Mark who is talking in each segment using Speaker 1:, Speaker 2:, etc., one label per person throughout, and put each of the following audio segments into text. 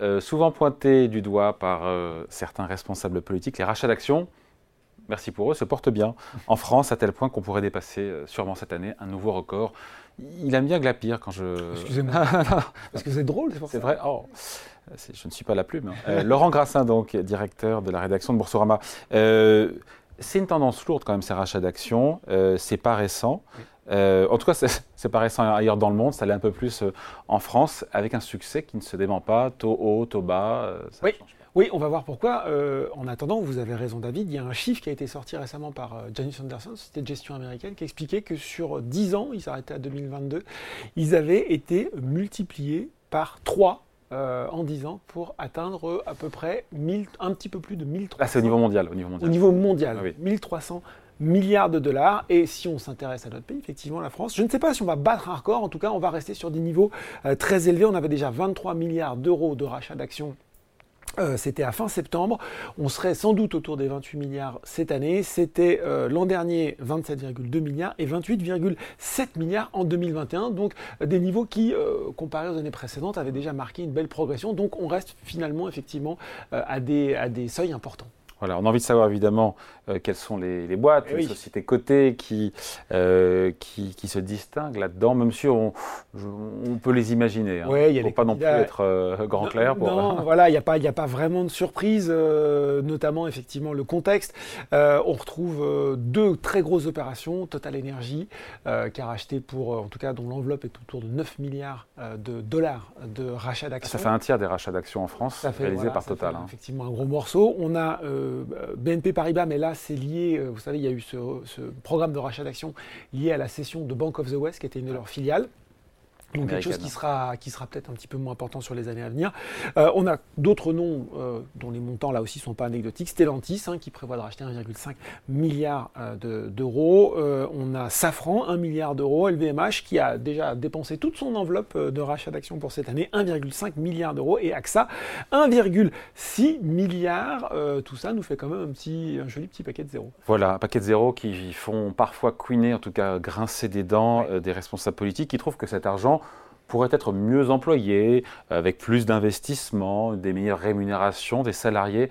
Speaker 1: euh, souvent pointé du doigt par euh, certains responsables politiques, les rachats d'actions, merci pour eux, se portent bien en France à tel point qu'on pourrait dépasser euh, sûrement cette année un nouveau record. Il aime bien glapir quand je...
Speaker 2: Excusez-moi. Parce que c'est drôle, c'est pour
Speaker 1: C'est vrai oh, Je ne suis pas la plume. hein. Laurent Grassin, donc, directeur de la rédaction de Boursorama. C'est une tendance lourde quand même, ces rachats d'actions. C'est pas récent. Euh, en tout cas, c'est récent ailleurs dans le monde. Ça l'est un peu plus euh, en France, avec un succès qui ne se dément pas. Taux haut, taux bas. euh, ça
Speaker 2: Oui.
Speaker 1: change pas.
Speaker 2: Oui, on va voir pourquoi. En attendant, vous avez raison, David. Il y a un chiffre qui a été sorti récemment par Janus Anderson, société de gestion américaine, qui expliquait que sur 10 ans, ils s'arrêtaient à 2022, ils avaient été multipliés par 3 en 10 ans pour atteindre à peu près 1000, un petit peu plus de 1300.
Speaker 1: Là, c'est au niveau mondial. Au niveau
Speaker 2: au
Speaker 1: mondial.
Speaker 2: niveau mondial,
Speaker 1: Ah oui.
Speaker 2: 1300 milliards de dollars. Et si on s'intéresse à notre pays, effectivement, la France, je ne sais pas si on va battre un record. En tout cas, on va rester sur des niveaux euh, très élevés. On avait déjà 23 milliards d'euros de rachat d'actions. euh, C'était à fin septembre. On serait sans doute autour des 28 milliards cette année. C'était euh, l'an dernier 27,2 milliards et 28,7 milliards en 2021. Donc des niveaux qui, comparés aux années précédentes, avaient déjà marqué une belle progression. Donc on reste finalement effectivement à des seuils importants.
Speaker 1: Voilà, on a envie de savoir évidemment euh, quelles sont les, les boîtes,
Speaker 2: Eh
Speaker 1: les sociétés cotées qui, euh, qui, qui se distinguent là-dedans, même si on, peut les imaginer. Hein.
Speaker 2: Ouais, il y a
Speaker 1: faut
Speaker 2: les
Speaker 1: pas non plus être euh, grand clair. Pour,
Speaker 2: Non, voilà, il n'y a, pas- y a pas vraiment de surprise, euh, notamment effectivement le contexte. On retrouve deux très grosses opérations. Total Energy, qui a racheté pour, en tout cas, dont l'enveloppe est autour de 9 milliards de dollars de rachat d'actions.
Speaker 1: Ça fait un tiers des rachats d'actions en France
Speaker 2: fait,
Speaker 1: réalisés
Speaker 2: voilà,
Speaker 1: par Total.
Speaker 2: fait
Speaker 1: hein.
Speaker 2: effectivement un gros morceau. On a euh, BNP Paribas, mais là c'est lié, euh, vous savez, il y a eu ce, ce programme de rachat d'actions lié à la cession de Bank of the West, qui était une de leurs filiales. Donc quelque chose qui sera, qui sera peut-être un petit peu moins important sur les années à venir. Euh, on a d'autres noms euh, dont les montants là aussi sont pas anecdotiques. Stellantis hein, qui prévoit de racheter 1,5 milliard euh, de- d'euros. On a Safran 1 milliard d'euros. LVMH qui a déjà dépensé toute son enveloppe de rachat d'actions pour cette année 1,5 milliard d'euros et AXA 1,6 milliard. Tout ça nous fait quand même un petit, un joli petit paquet de zéro.
Speaker 1: Voilà, un paquet de zéros qui font parfois couiner, en tout cas grincer des dents des responsables politiques qui trouvent que cet argent pourrait être mieux employé, euh, avec plus d'investissements, des meilleures rémunérations des salariés.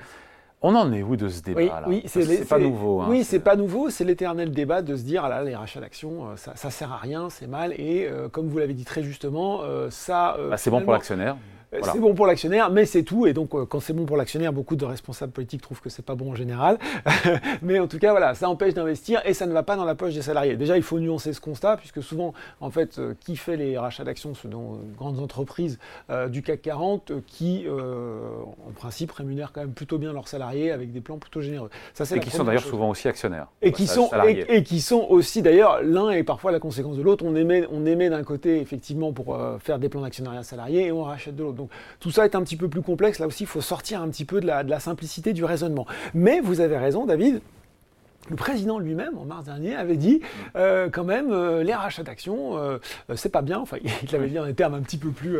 Speaker 1: On en est où de ce débat
Speaker 2: Oui,
Speaker 1: là
Speaker 2: oui,
Speaker 1: c'est pas nouveau. hein,
Speaker 2: Oui, c'est pas nouveau. C'est l'éternel débat de se dire, ah là, les rachats d'actions, euh, ça, ça sert à rien, c'est mal. Et euh, comme vous l'avez dit très justement, euh, ça. euh,
Speaker 1: Bah, c'est bon pour l'actionnaire.
Speaker 2: Euh,
Speaker 1: Voilà.
Speaker 2: C'est bon pour l'actionnaire, mais c'est tout. Et donc, euh, quand c'est bon pour l'actionnaire, beaucoup de responsables politiques trouvent que c'est pas bon en général. mais en tout cas, voilà, ça empêche d'investir et ça ne va pas dans la poche des salariés. Déjà, il faut nuancer ce constat, puisque souvent, en fait, euh, qui fait les rachats d'actions Ce sont euh, grandes entreprises euh, du CAC 40 euh, qui, euh, en principe, rémunèrent quand même plutôt bien leurs salariés avec des plans plutôt généreux. Ça, c'est
Speaker 1: Et qui sont d'ailleurs souvent aussi actionnaires.
Speaker 2: Et qui, sont, et, et qui sont aussi, d'ailleurs, l'un est parfois la conséquence de l'autre. On émet, on émet d'un côté, effectivement, pour faire des plans d'actionnariat salarié et on rachète de l'autre. Tout ça est un petit peu plus complexe. Là aussi, il faut sortir un petit peu de la simplicité du raisonnement. Mais vous avez raison, David. Le président lui-même, en mars dernier, avait dit euh, quand même euh, les rachats d'actions, euh, c'est pas bien. Enfin, il l'avait dit en des termes un petit peu plus,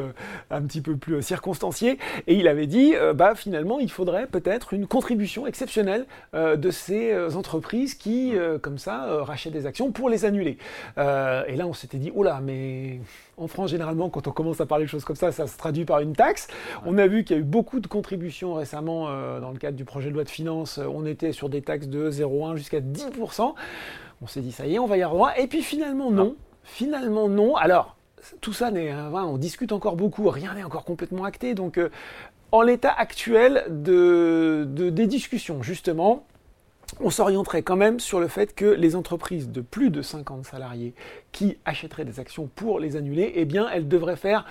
Speaker 2: un petit peu plus circonstanciés. Et il avait dit, bah finalement, il faudrait peut-être une contribution exceptionnelle de ces entreprises qui, comme ça, rachètent des actions pour les annuler. Et là, on s'était dit, oula, mais en France, généralement, quand on commence à parler de choses comme ça, ça se traduit par une taxe. On a vu qu'il y a eu beaucoup de contributions récemment dans le cadre du projet de loi de finances. On était sur des taxes de 0,1 jusqu'à 10%. On s'est dit, ça y est, on va y avoir. Et puis finalement, non. Finalement, non. Alors, tout ça, n'est, euh, on discute encore beaucoup. Rien n'est encore complètement acté. Donc, euh, en l'état actuel de- des discussions, justement, on s'orienterait quand même sur le fait que les entreprises de plus de 50 salariés qui achèteraient des actions pour les annuler, eh bien, elles devraient faire,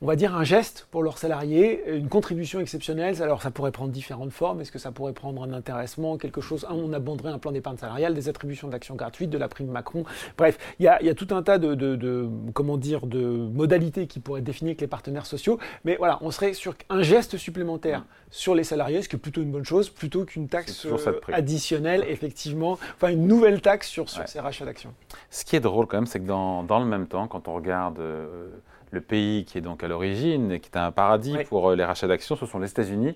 Speaker 2: on va dire, un geste pour leurs salariés, une contribution exceptionnelle. Alors, ça pourrait prendre différentes formes. Est-ce que ça pourrait prendre un intéressement, quelque chose On abonderait un plan d'épargne salariale, des attributions d'actions gratuites, de la prime Macron? Bref, il y a, il y a tout un tas de, de- de- comment dire, de modalités qui pourraient être définies avec les partenaires sociaux. Mais voilà, on serait sur un geste supplémentaire sur les salariés, ce qui est plutôt une bonne chose, plutôt qu'une taxe
Speaker 1: C'est
Speaker 2: euh, effectivement, enfin une nouvelle taxe sur, sur
Speaker 1: Ouais.
Speaker 2: ces rachats d'actions.
Speaker 1: Ce qui est drôle quand même, c'est que dans, dans le même temps, quand on regarde euh, le pays qui est donc à l'origine, et qui est un paradis
Speaker 2: Ouais.
Speaker 1: pour euh, les rachats d'actions, ce sont les États-Unis,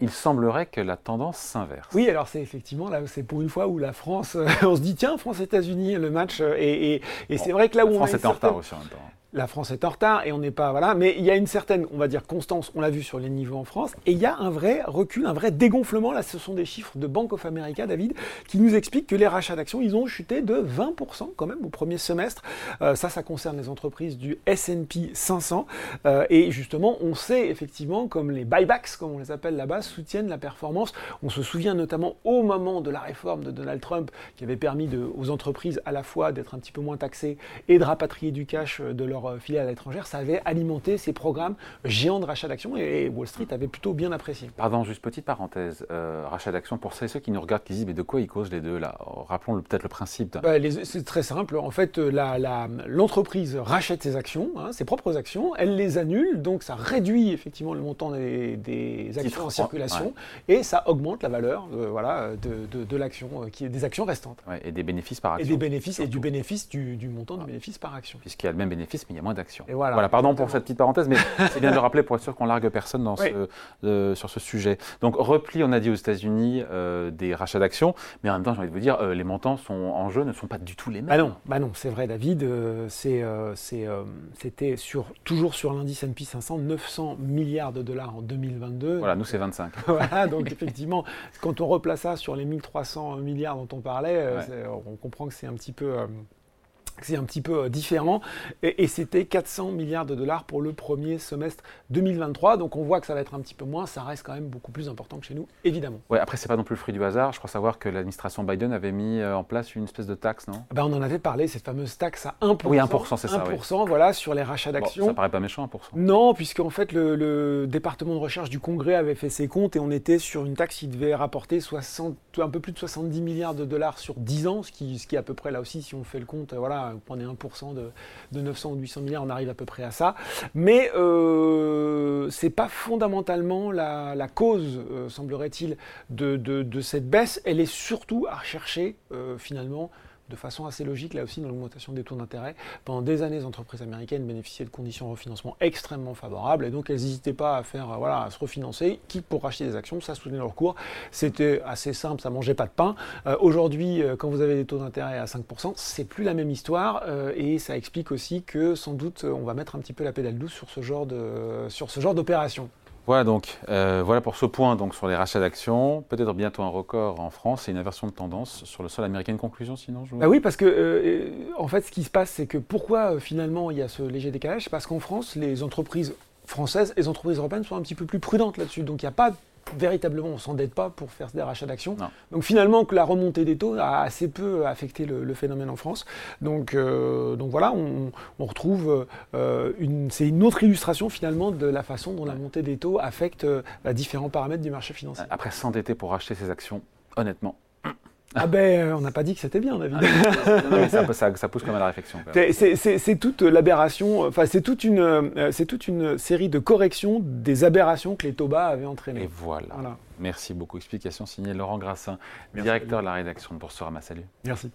Speaker 1: il semblerait que la tendance s'inverse.
Speaker 2: Oui, alors c'est effectivement là, c'est pour une fois où la France, on se dit tiens, France-États-Unis, le match, euh, et, et- c'est vrai que là où
Speaker 1: La
Speaker 2: on
Speaker 1: France
Speaker 2: a
Speaker 1: était en retard aussi en même temps.
Speaker 2: La France est en retard et on n'est pas voilà, mais il y a une certaine, on va dire, constance. On l'a vu sur les niveaux en France, et il y a un vrai recul, un vrai dégonflement. Là, ce sont des chiffres de Bank of America, David, qui nous expliquent que les rachats d'actions, ils ont chuté de 20% quand même au premier semestre. Euh, ça, ça concerne les entreprises du S&P 500, euh, et justement, on sait effectivement, comme les buybacks, comme on les appelle là-bas, soutiennent la performance. On se souvient notamment au moment de la réforme de Donald Trump, qui avait permis aux entreprises à la fois d'être un petit peu moins taxées et de rapatrier du cash de leur euh, filiales à l'étranger, ça avait alimenté ces programmes géants de rachat d'actions et Wall Street avait plutôt bien apprécié.
Speaker 1: Pardon, juste petite parenthèse, euh, rachat d'actions, pour ceux qui nous regardent, qui disent mais de quoi ils causent les deux là? Rappelons peut-être le principe.
Speaker 2: Bah, c'est très simple, en fait l'entreprise rachète ses actions, hein, ses propres actions, elle les annule, donc ça réduit effectivement le montant des, actions en circulation et ça augmente la valeur euh, voilà, de, de, l'action, qui est des actions restantes.
Speaker 1: et des bénéfices par action.
Speaker 2: Et des bénéfices et du bénéfice du, montant du bénéfice par action.
Speaker 1: Puisqu'il y a le même bénéfice, mais il y a moins d'actions. Voilà. voilà. pardon pour cette petite parenthèse, mais c'est bien de le rappeler pour être sûr qu'on largue personne dans ce, sur ce sujet. Donc, repli, on a dit aux États-Unis euh, des rachats d'actions, mais en même temps, j'ai envie de vous dire, euh, les montants sont, en jeu ne sont pas du tout les mêmes.
Speaker 2: Bah non, bah non c'est vrai, David. Euh, c'était sur, toujours sur l'indice S&P 500, 900 milliards de dollars en 2022.
Speaker 1: Voilà, nous, c'est 25.
Speaker 2: voilà, donc effectivement, quand on replace ça sur les 1300 milliards dont on parlait, on comprend que c'est un petit peu c'est un petit peu euh, différent. Et, c'était 400 milliards de dollars pour le premier semestre 2023. Donc on voit que ça va être un petit peu moins. Ça reste quand même beaucoup plus important que chez nous, évidemment.
Speaker 1: Ouais, après, c'est pas non plus le fruit du hasard. Je crois savoir que l'administration Biden avait mis euh, en place une espèce de taxe, non?
Speaker 2: Ben, On en avait parlé, cette fameuse taxe à 1%.
Speaker 1: Oui, 1%, c'est ça.
Speaker 2: 1%, voilà, sur les rachats d'actions.
Speaker 1: ça paraît pas méchant, 1%.
Speaker 2: Non, puisqu'en fait, le, département de recherche du Congrès avait fait ses comptes et on était sur une taxe qui devait rapporter 60, un peu plus de 70 milliards de dollars sur 10 ans, ce qui, ce qui est à peu près là aussi, si on fait le compte, voilà, vous prenez 1% de, de, 900 ou 800 milliards, on arrive à peu près à ça. Mais euh, ce n'est pas fondamentalement la, cause, euh, semblerait-il, de, cette baisse. Elle est surtout à rechercher, euh, finalement, de façon assez logique, là aussi, dans l'augmentation des taux d'intérêt. Pendant des années, les entreprises américaines bénéficiaient de conditions de refinancement extrêmement favorables, et donc elles n'hésitaient pas à faire, voilà, à se refinancer, qui pour racheter des actions, ça soutenait leur cours. C'était assez simple, ça mangeait pas de pain. Euh, aujourd'hui, euh, quand vous avez des taux d'intérêt à 5%, c'est plus la même histoire, euh, et ça explique aussi que sans doute on va mettre un petit peu la pédale douce sur ce genre d'opération.
Speaker 1: Voilà donc, euh, voilà pour ce point donc sur les rachats d'actions. Peut-être bientôt un record en France et une inversion de tendance sur le sol américain. Une conclusion sinon je...
Speaker 2: Bah oui, parce que euh, en fait, ce qui se passe, c'est que pourquoi euh, finalement il y a ce léger décalage? Parce qu'en France, les entreprises françaises et les entreprises européennes sont un petit peu plus prudentes là-dessus. Donc il n'y a pas véritablement, on ne s'endette pas pour faire des rachats d'actions. Donc finalement, que la remontée des taux a assez peu affecté le, phénomène en France. Donc, euh, donc voilà, on, retrouve, euh, une, c'est une autre illustration finalement de la façon dont la montée des taux affecte euh, différents paramètres du marché financier.
Speaker 1: Après s'endetter pour racheter ses actions, honnêtement,
Speaker 2: ah ben, on n'a pas dit que c'était bien, David.
Speaker 1: Ah, ça, ça, pousse quand même à la réflexion.
Speaker 2: C'est toute l'aberration, enfin c'est toute, une, euh, toute une série de corrections des aberrations que les Toba avaient entraînées.
Speaker 1: Et voilà. Merci beaucoup. Explication signée Laurent Grassin, directeur de la rédaction de Boursorama. Salut.
Speaker 2: Merci.